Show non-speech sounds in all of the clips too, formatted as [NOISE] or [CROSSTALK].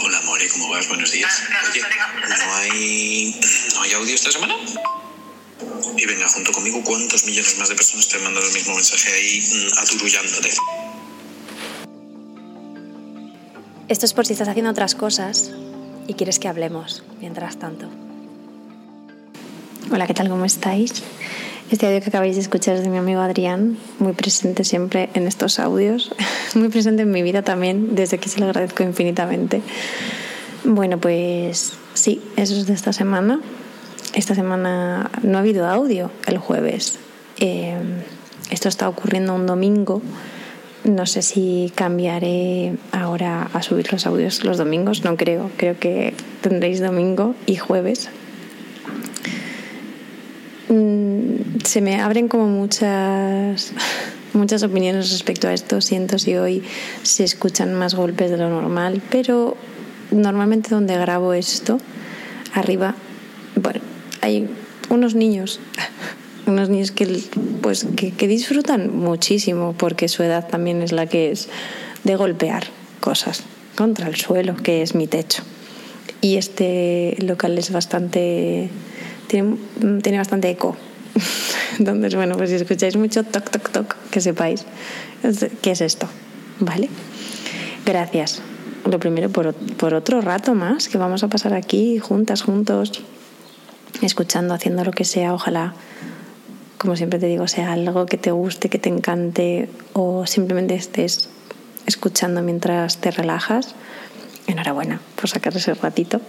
Hola, More, ¿cómo vas? Buenos días. Oye, ¿no hay, ¿no hay audio esta semana? Y venga, junto conmigo, ¿cuántos millones más de personas te han mandado el mismo mensaje ahí mm, aturullándote? Esto es por si estás haciendo otras cosas y quieres que hablemos mientras tanto. Hola, ¿qué tal? ¿Cómo estáis? Este audio que acabáis de escuchar es de mi amigo Adrián, muy presente siempre en estos audios, [LAUGHS] muy presente en mi vida también, desde que se lo agradezco infinitamente. Bueno, pues sí, eso es de esta semana. Esta semana no ha habido audio el jueves. Eh, esto está ocurriendo un domingo. No sé si cambiaré ahora a subir los audios los domingos, no creo. Creo que tendréis domingo y jueves Mm, se me abren como muchas [LAUGHS] muchas opiniones respecto a esto. Siento si hoy se escuchan más golpes de lo normal, pero normalmente donde grabo esto, arriba, bueno, hay unos niños, [LAUGHS] unos niños que, pues, que, que disfrutan muchísimo porque su edad también es la que es de golpear cosas contra el suelo, que es mi techo. Y este local es bastante tiene, tiene bastante eco. [LAUGHS] Entonces, bueno, pues si escucháis mucho toc, toc, toc, que sepáis qué es esto, ¿vale? Gracias. Lo primero, por, por otro rato más que vamos a pasar aquí juntas, juntos, escuchando, haciendo lo que sea, ojalá, como siempre te digo, sea algo que te guste, que te encante o simplemente estés escuchando mientras te relajas. Enhorabuena por sacar ese ratito.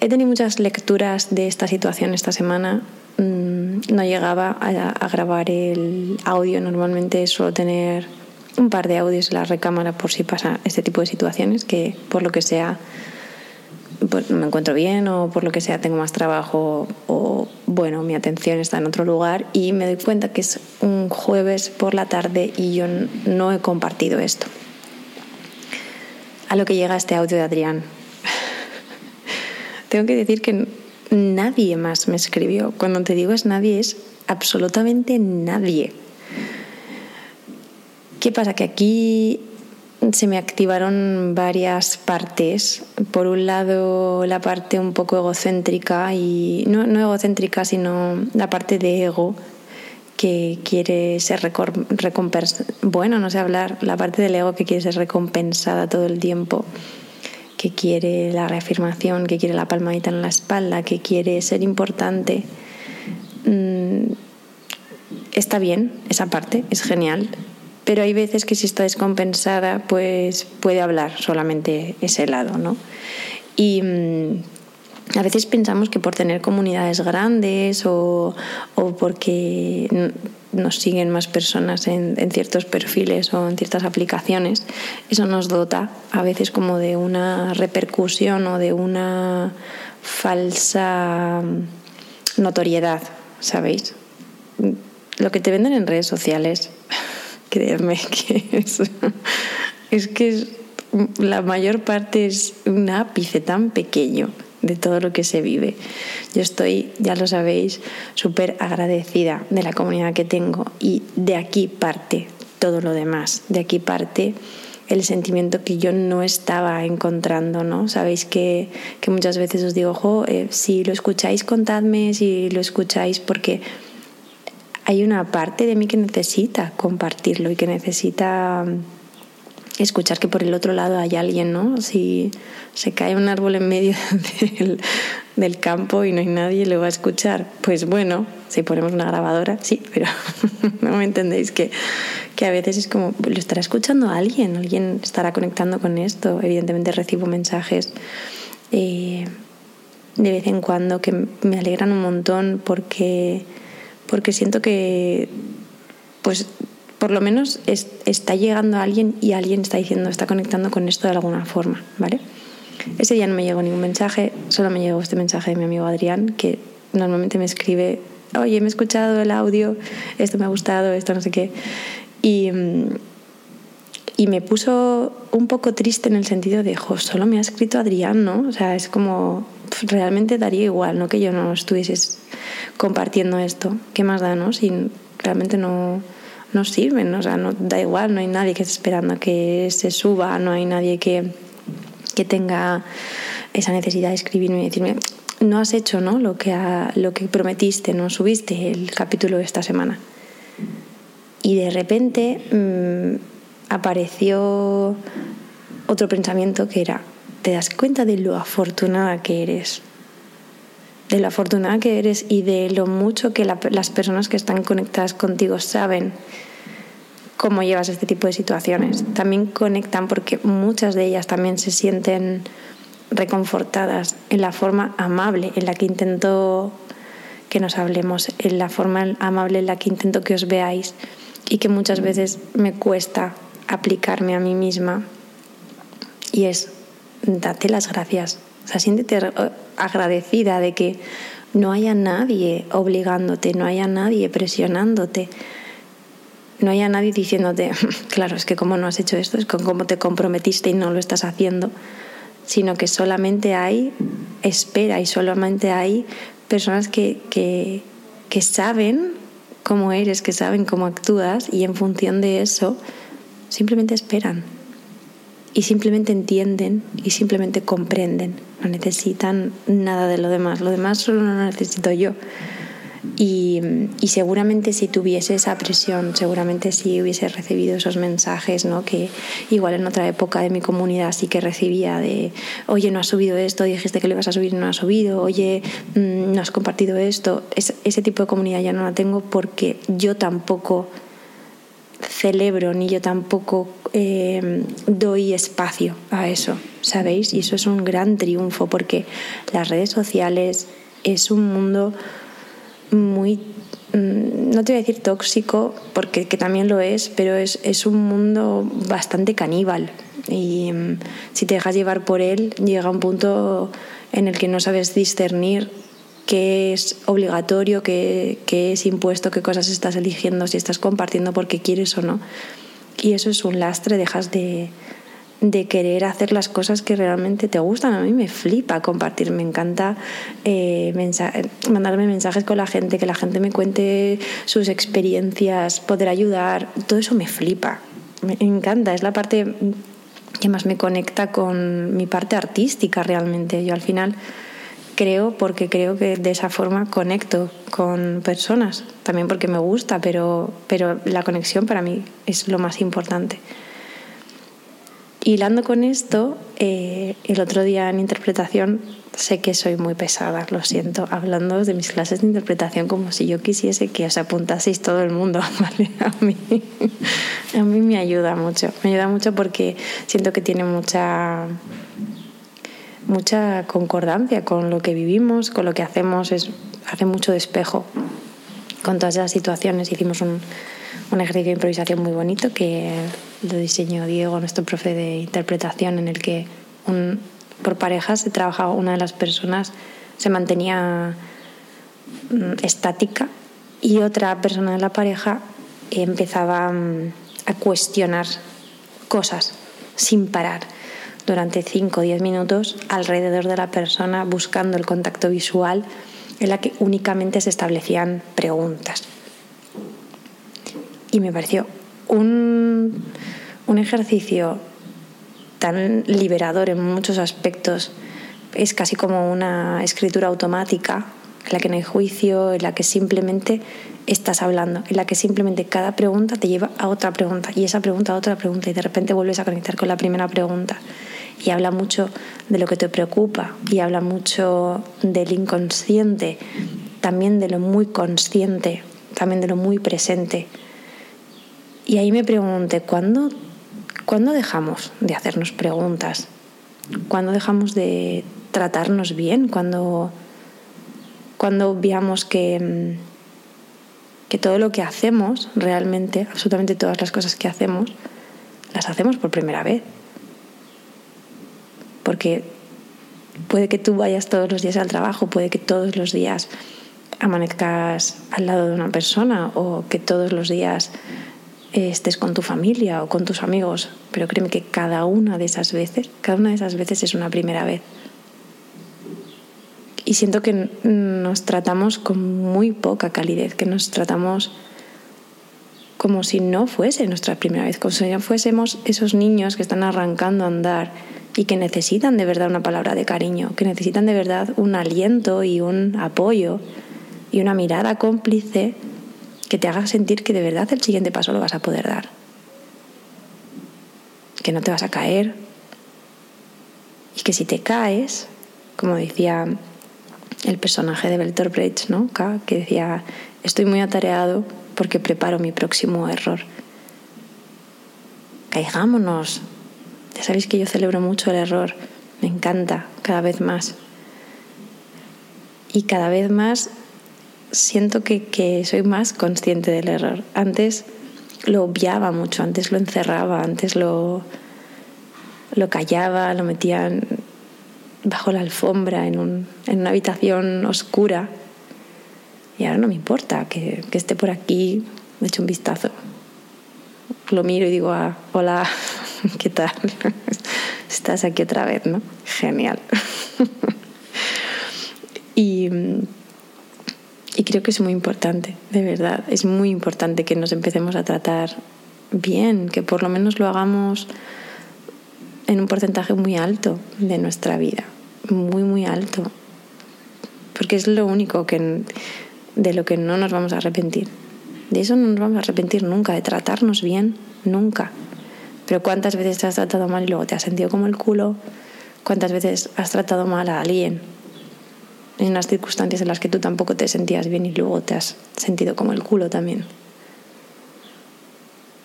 He tenido muchas lecturas de esta situación esta semana. Mm, no llegaba a, grabar el audio. Normalmente suelo tener un par de audios en la recámara por si pasa este tipo de situaciones, que por lo que sea pues me encuentro bien o por lo que sea tengo más trabajo o bueno, mi atención está en otro lugar y me doy cuenta que es un jueves por la tarde y yo no he compartido esto. A lo que llega este audio de Adrián [LAUGHS] tengo que decir que nadie más me escribió. Cuando te digo es nadie, es absolutamente nadie. ¿Qué pasa? Que aquí se me activaron varias partes. Por un lado, la parte un poco egocéntrica, y no, no egocéntrica, sino la parte de ego que quiere ser. Bueno, no sé hablar, la parte del ego que quiere ser recompensada todo el tiempo que quiere la reafirmación, que quiere la palmadita en la espalda, que quiere ser importante. Mm, está bien esa parte, es genial, pero hay veces que si está descompensada, pues puede hablar solamente ese lado, ¿no? Y mm, a veces pensamos que por tener comunidades grandes o, o porque nos siguen más personas en, ciertos perfiles o en ciertas aplicaciones, eso nos dota a veces como de una repercusión o de una falsa notoriedad, ¿sabéis? Lo que te venden en redes sociales, [LAUGHS] créeme que es, es que la mayor parte es un ápice tan pequeño de todo lo que se vive. Yo estoy, ya lo sabéis, súper agradecida de la comunidad que tengo y de aquí parte todo lo demás, de aquí parte el sentimiento que yo no estaba encontrando, ¿no? Sabéis que, muchas veces os digo, ojo, eh, si lo escucháis, contadme, si lo escucháis, porque hay una parte de mí que necesita compartirlo y que necesita escuchar que por el otro lado hay alguien, ¿no? Si se cae un árbol en medio [LAUGHS] del, campo y no hay nadie, lo va a escuchar. Pues bueno, si ponemos una grabadora, sí, pero [LAUGHS] no me entendéis que, que a veces es como, lo estará escuchando alguien, alguien estará conectando con esto. Evidentemente recibo mensajes eh, de vez en cuando que me alegran un montón porque, porque siento que pues por lo menos está llegando a alguien y alguien está diciendo, está conectando con esto de alguna forma, ¿vale? Ese día no me llegó ningún mensaje, solo me llegó este mensaje de mi amigo Adrián, que normalmente me escribe, oye, me he escuchado el audio, esto me ha gustado, esto no sé qué. Y, y me puso un poco triste en el sentido de, jo, solo me ha escrito Adrián, ¿no? O sea, es como, realmente daría igual, ¿no? Que yo no estuvieses compartiendo esto. ¿Qué más da, no? Si realmente no no sirven, o sea, no da igual, no hay nadie que esté esperando que se suba, no hay nadie que, que tenga esa necesidad de escribirme y decirme, no has hecho ¿no? Lo, que lo que prometiste, no subiste el capítulo de esta semana. Y de repente mm, apareció otro pensamiento que era, te das cuenta de lo afortunada que eres, de lo afortunada que eres y de lo mucho que las personas que están conectadas contigo saben cómo llevas este tipo de situaciones. También conectan porque muchas de ellas también se sienten reconfortadas en la forma amable en la que intento que nos hablemos, en la forma amable en la que intento que os veáis y que muchas veces me cuesta aplicarme a mí misma. Y es, date las gracias. O sea, siéntete agradecida de que no haya nadie obligándote, no haya nadie presionándote, no haya nadie diciéndote, [LAUGHS] claro, es que como no has hecho esto, es como te comprometiste y no lo estás haciendo sino que solamente hay espera y solamente hay personas que, que, que saben cómo eres, que saben cómo actúas y en función de eso simplemente esperan y simplemente entienden y simplemente comprenden. No necesitan nada de lo demás. Lo demás solo lo necesito yo. Y, seguramente si tuviese esa presión, seguramente si hubiese recibido esos mensajes, ¿no? que igual en otra época de mi comunidad sí que recibía de, oye, no has subido esto, dijiste que lo ibas a subir y no has subido, oye, mm, no has compartido esto, ese tipo de comunidad ya no la tengo porque yo tampoco celebro ni yo tampoco eh, doy espacio a eso, ¿sabéis? Y eso es un gran triunfo porque las redes sociales es un mundo muy, mm, no te voy a decir tóxico, porque que también lo es, pero es, es un mundo bastante caníbal. Y mm, si te dejas llevar por él, llega un punto en el que no sabes discernir qué es obligatorio, qué, qué es impuesto, qué cosas estás eligiendo, si estás compartiendo porque quieres o no. Y eso es un lastre, dejas de, de querer hacer las cosas que realmente te gustan. A mí me flipa compartir, me encanta eh, mandarme mensajes con la gente, que la gente me cuente sus experiencias, poder ayudar, todo eso me flipa, me encanta, es la parte que más me conecta con mi parte artística realmente. Yo al final creo porque creo que de esa forma conecto con personas, también porque me gusta, pero, pero la conexión para mí es lo más importante. Hilando con esto, eh, el otro día en interpretación, sé que soy muy pesada, lo siento, hablando de mis clases de interpretación como si yo quisiese que os apuntaseis todo el mundo, [LAUGHS] ¿vale? A mí, a mí me ayuda mucho, me ayuda mucho porque siento que tiene mucha mucha concordancia con lo que vivimos, con lo que hacemos, es, hace mucho despejo con todas esas situaciones. Hicimos un, un ejercicio de improvisación muy bonito que lo diseñó Diego, nuestro profe de interpretación, en el que por parejas se trabajaba una de las personas, se mantenía mm, estática y otra persona de la pareja empezaba mm, a cuestionar cosas sin parar durante 5 o 10 minutos alrededor de la persona buscando el contacto visual en la que únicamente se establecían preguntas y me pareció un, un ejercicio tan liberador en muchos aspectos. Es casi como una escritura automática en la que no hay juicio, en la que simplemente estás hablando, en la que simplemente cada pregunta te lleva a otra pregunta y esa pregunta a otra pregunta y de repente vuelves a conectar con la primera pregunta y habla mucho de lo que te preocupa y habla mucho del inconsciente, también de lo muy consciente, también de lo muy presente. Y ahí me pregunté, ¿cuándo, ¿cuándo dejamos de hacernos preguntas? ¿Cuándo dejamos de tratarnos bien? ¿Cuándo, cuando veamos que, mm, que todo lo que hacemos, realmente, absolutamente todas las cosas que hacemos, las hacemos por primera vez? Porque puede que tú vayas todos los días al trabajo, puede que todos los días amanezcas al lado de una persona o que todos los días estés con tu familia o con tus amigos, pero créeme que cada una de esas veces, cada una de esas veces es una primera vez. Y siento que nos tratamos con muy poca calidez, que nos tratamos como si no fuese nuestra primera vez, como si no fuésemos esos niños que están arrancando a andar y que necesitan de verdad una palabra de cariño, que necesitan de verdad un aliento y un apoyo y una mirada cómplice que te haga sentir que de verdad el siguiente paso lo vas a poder dar. Que no te vas a caer. Y que si te caes, como decía el personaje de Beltor Brecht, ¿no? que decía, estoy muy atareado porque preparo mi próximo error. Caigámonos. Ya sabéis que yo celebro mucho el error. Me encanta cada vez más. Y cada vez más siento que, que soy más consciente del error. Antes lo obviaba mucho, antes lo encerraba, antes lo, lo callaba, lo metía bajo la alfombra, en, un, en, una habitación oscura. Y ahora no me importa que, que esté por aquí, me echo un vistazo. Lo miro y digo, ah, hola, [LAUGHS] ¿qué tal? [LAUGHS] Estás aquí otra vez, ¿no? Genial. [LAUGHS] y y creo que es muy importante, de verdad, es muy importante que nos empecemos a tratar bien, que por lo menos lo hagamos en un porcentaje muy alto de nuestra vida, muy, muy alto, porque es lo único que, de lo que no nos vamos a arrepentir. De eso no nos vamos a arrepentir nunca, de tratarnos bien, nunca. Pero ¿cuántas veces te has tratado mal y luego te has sentido como el culo? ¿Cuántas veces has tratado mal a alguien en unas circunstancias en las que tú tampoco te sentías bien y luego te has sentido como el culo también.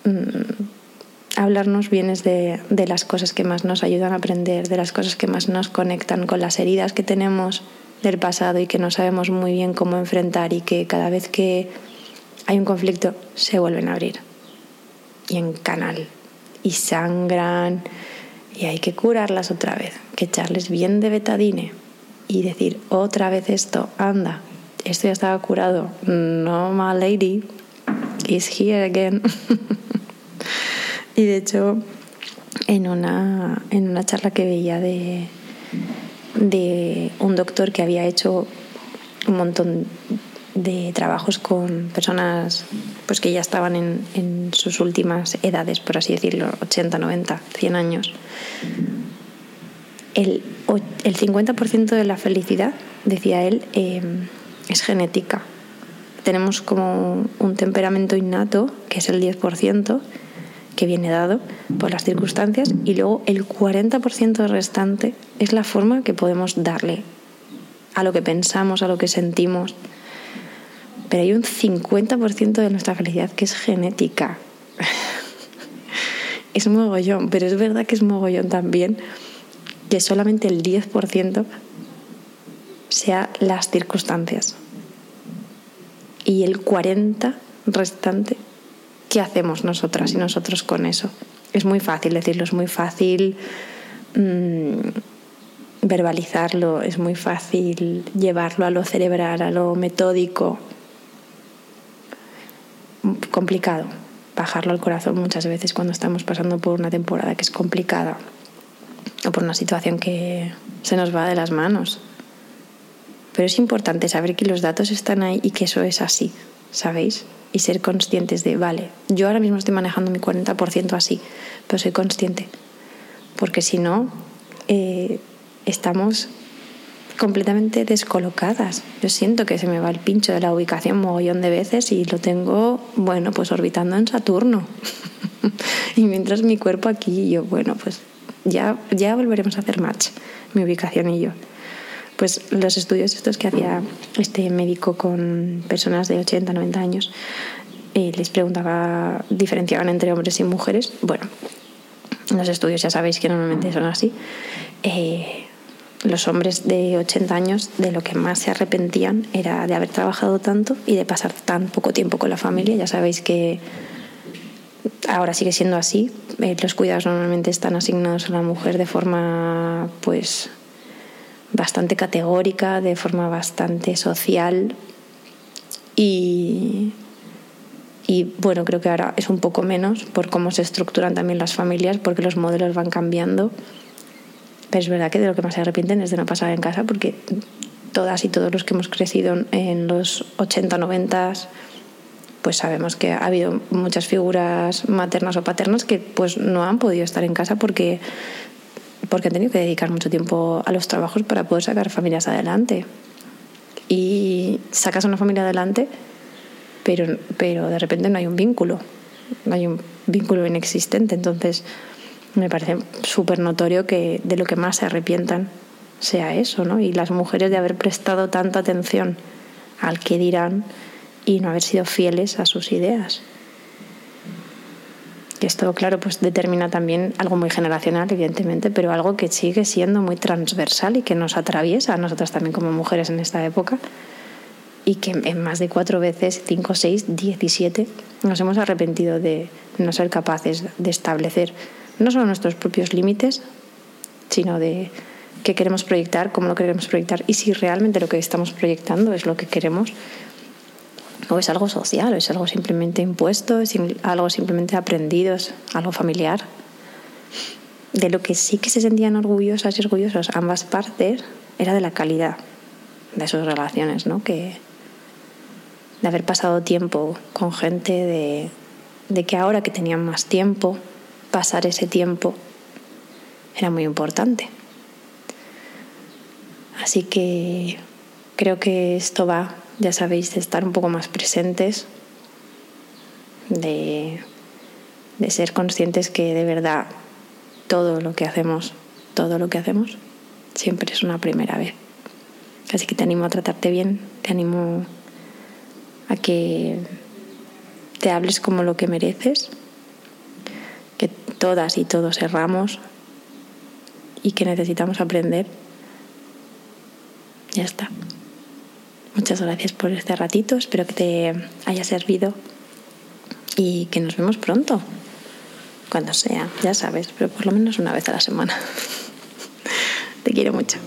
Mm, hablarnos bien es de, de, las cosas que más nos ayudan a aprender, de las cosas que más nos conectan con las heridas que tenemos del pasado y que no sabemos muy bien cómo enfrentar y que cada vez que hay un conflicto se vuelven a abrir y en canal y sangran y hay que curarlas otra vez, que echarles bien de betadine y decir otra vez esto, anda, esto ya estaba curado, no, my lady is here again. [LAUGHS] y de hecho, en una, en una charla que veía de, de un doctor que había hecho un montón de trabajos con personas pues que ya estaban en, en, sus últimas edades, por así decirlo, 80, 90, 100 años. El el 50% de la felicidad, decía él, em, es genética. Tenemos como un temperamento innato, que es el 10%, que viene dado por las circunstancias, y luego el 40% restante es la forma que podemos darle a lo que pensamos, a lo que sentimos. Pero hay un 50% de nuestra felicidad que es genética. [LAUGHS] es mogollón, pero es verdad que es mogollón también que solamente el 10% sea las circunstancias. Y el 40% restante, ¿qué hacemos nosotras y nosotros con eso? Es muy fácil decirlo, es muy fácil mmm, verbalizarlo, es muy fácil llevarlo a lo cerebral, a lo metódico. Complicado bajarlo al corazón muchas veces cuando estamos pasando por una temporada que es complicada o por una situación que se nos va de las manos. Pero es importante saber que los datos están ahí y que eso es así, ¿sabéis? Y ser conscientes de, vale, yo ahora mismo estoy manejando mi 40% así, pero soy consciente. Porque si no, eh, estamos completamente descolocadas. Yo siento que se me va el pincho de la ubicación mogollón de veces y lo tengo, bueno, pues orbitando en Saturno. [LAUGHS] y mientras mi cuerpo aquí, yo, bueno, pues ya, ya volveremos a hacer match, mi ubicación y yo. Pues los estudios estos que hacía este médico con personas de 80, 90 años, eh, les preguntaba, diferenciaban entre hombres y mujeres. Bueno, los estudios ya sabéis que normalmente son así. Eh, los hombres de 80 años de lo que más se arrepentían era de haber trabajado tanto y de pasar tan poco tiempo con la familia. Ya sabéis que ahora sigue siendo así. Eh, los cuidados normalmente están asignados a la mujer de forma, pues, bastante categórica, de forma bastante social. Y, y bueno, creo que ahora es un poco menos por cómo se estructuran también las familias, porque los modelos van cambiando. Es verdad que de lo que más se arrepienten es de no pasar en casa, porque todas y todos los que hemos crecido en los 80, 90, pues sabemos que ha habido muchas figuras maternas o paternas que pues no han podido estar en casa porque porque han tenido que dedicar mucho tiempo a los trabajos para poder sacar familias adelante. Y sacas una familia adelante, pero, pero de repente no hay un vínculo, no hay un vínculo inexistente. Entonces, me parece súper notorio que de lo que más se arrepientan sea eso, ¿no? Y las mujeres de haber prestado tanta atención al que dirán y no haber sido fieles a sus ideas. Que esto, claro, pues determina también algo muy generacional, evidentemente, pero algo que sigue siendo muy transversal y que nos atraviesa a nosotras también como mujeres en esta época y que en más de cuatro veces, cinco, seis, diecisiete, nos hemos arrepentido de no ser capaces de establecer no solo nuestros propios límites, sino de qué queremos proyectar, cómo lo queremos proyectar y si realmente lo que estamos proyectando es lo que queremos o es algo social, o es algo simplemente impuesto, es algo simplemente aprendido, es algo familiar. De lo que sí que se sentían orgullosas y orgullosos ambas partes era de la calidad de sus relaciones, ¿no? Que de haber pasado tiempo con gente, de, de que ahora que tenían más tiempo, pasar ese tiempo era muy importante. Así que creo que esto va, ya sabéis, de estar un poco más presentes, de, de ser conscientes que de verdad todo lo que hacemos, todo lo que hacemos, siempre es una primera vez. Así que te animo a tratarte bien, te animo a que te hables como lo que mereces, todas y todos erramos y que necesitamos aprender ya está. Muchas gracias por este ratito, espero que te haya servido y que nos vemos pronto, cuando sea, ya sabes, pero por lo menos una vez a la semana. [LAUGHS] te quiero mucho.